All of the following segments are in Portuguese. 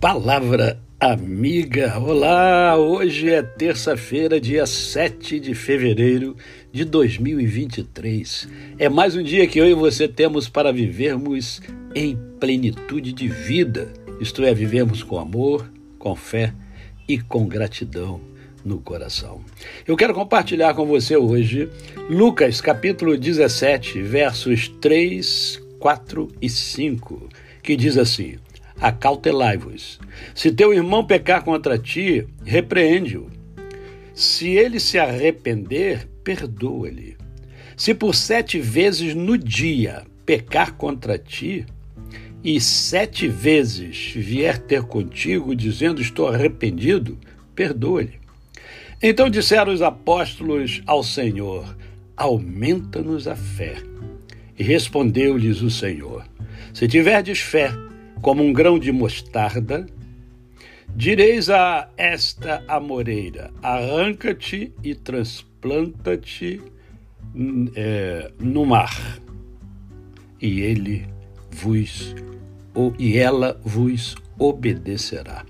Palavra amiga. Olá, hoje é terça-feira, dia 7 de fevereiro de 2023. É mais um dia que eu e você temos para vivermos em plenitude de vida, isto é, vivermos com amor, com fé e com gratidão no coração. Eu quero compartilhar com você hoje Lucas capítulo 17, versos 3, 4 e 5, que diz assim: acautelai-vos. Se teu irmão pecar contra ti, repreende-o. Se ele se arrepender, perdoa-lhe. Se por sete vezes no dia pecar contra ti, e sete vezes vier ter contigo, dizendo estou arrependido, perdoa-lhe. Então disseram os apóstolos ao Senhor: Aumenta-nos a fé. E respondeu-lhes o Senhor: Se tiverdes fé, como um grão de mostarda, direis a esta amoreira: arranca-te e transplanta-te é, no mar, e ele vos e ela vos obedecerá.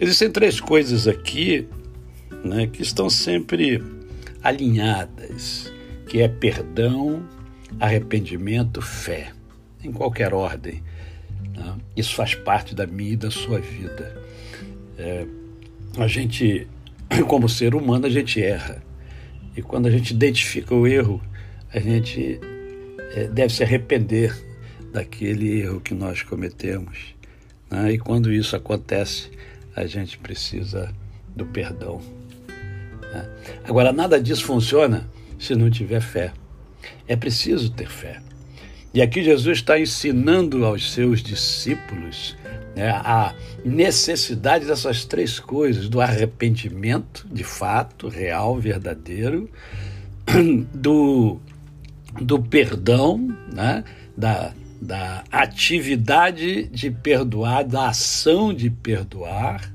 Existem três coisas aqui né, que estão sempre alinhadas, que é perdão, arrependimento, fé, em qualquer ordem. Né? Isso faz parte da minha e da sua vida. É, a gente, como ser humano, a gente erra. E quando a gente identifica o erro, a gente é, deve se arrepender daquele erro que nós cometemos. Né? E quando isso acontece, a gente precisa do perdão. Né? Agora, nada disso funciona se não tiver fé. É preciso ter fé. E aqui Jesus está ensinando aos seus discípulos né, a necessidade dessas três coisas: do arrependimento, de fato, real, verdadeiro, do, do perdão, né, da, da atividade de perdoar, da ação de perdoar,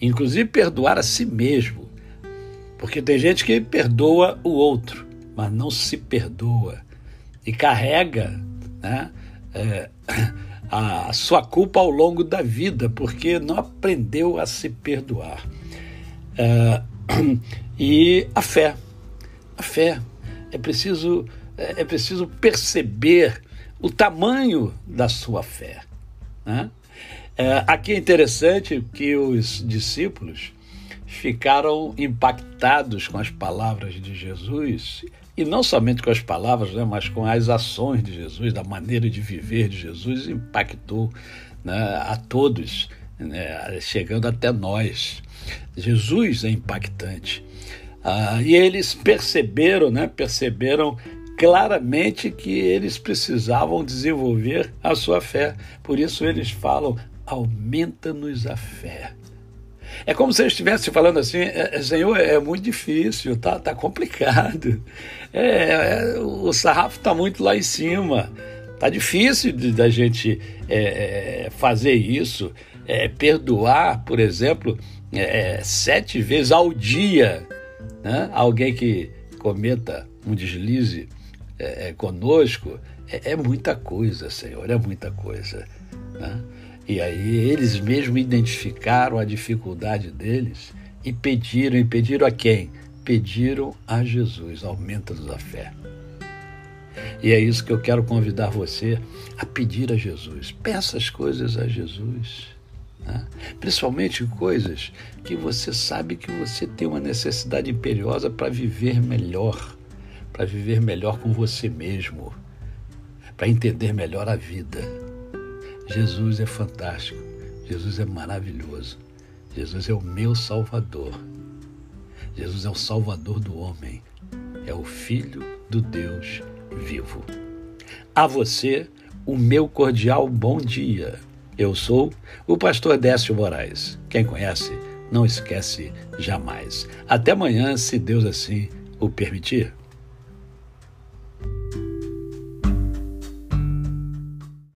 inclusive perdoar a si mesmo. Porque tem gente que perdoa o outro, mas não se perdoa e carrega né, é, a sua culpa ao longo da vida, porque não aprendeu a se perdoar. É, e a fé. A fé. É preciso, é, é preciso perceber o tamanho da sua fé. Né? É, aqui é interessante que os discípulos ficaram impactados com as palavras de Jesus e não somente com as palavras, né, mas com as ações de Jesus, da maneira de viver de Jesus, impactou né, a todos, né, chegando até nós. Jesus é impactante. Ah, e eles perceberam, né, perceberam claramente que eles precisavam desenvolver a sua fé. Por isso eles falam: aumenta-nos a fé. É como se eu estivesse falando assim, é, é, Senhor, é muito difícil, tá, tá complicado. É, é o sarrafo está muito lá em cima. Tá difícil da gente é, é, fazer isso. perdoar, por exemplo, sete vezes ao dia né? alguém que cometa um deslize conosco. É, muita coisa, Senhor, é muita coisa. Né? E aí eles mesmos identificaram a dificuldade deles e pediram, e pediram a quem? Pediram a Jesus, aumenta-nos a fé. E é isso que eu quero convidar você a pedir a Jesus. Peça as coisas a Jesus. Né? Principalmente coisas que você sabe que você tem uma necessidade imperiosa para viver melhor, para viver melhor com você mesmo, para entender melhor a vida. Jesus é fantástico, Jesus é maravilhoso, Jesus é o meu Salvador, Jesus é o Salvador do homem, é o Filho do Deus vivo. A você, o meu cordial bom dia. Eu sou o pastor Décio Moraes. Quem conhece, não esquece jamais. Até amanhã, se Deus assim o permitir.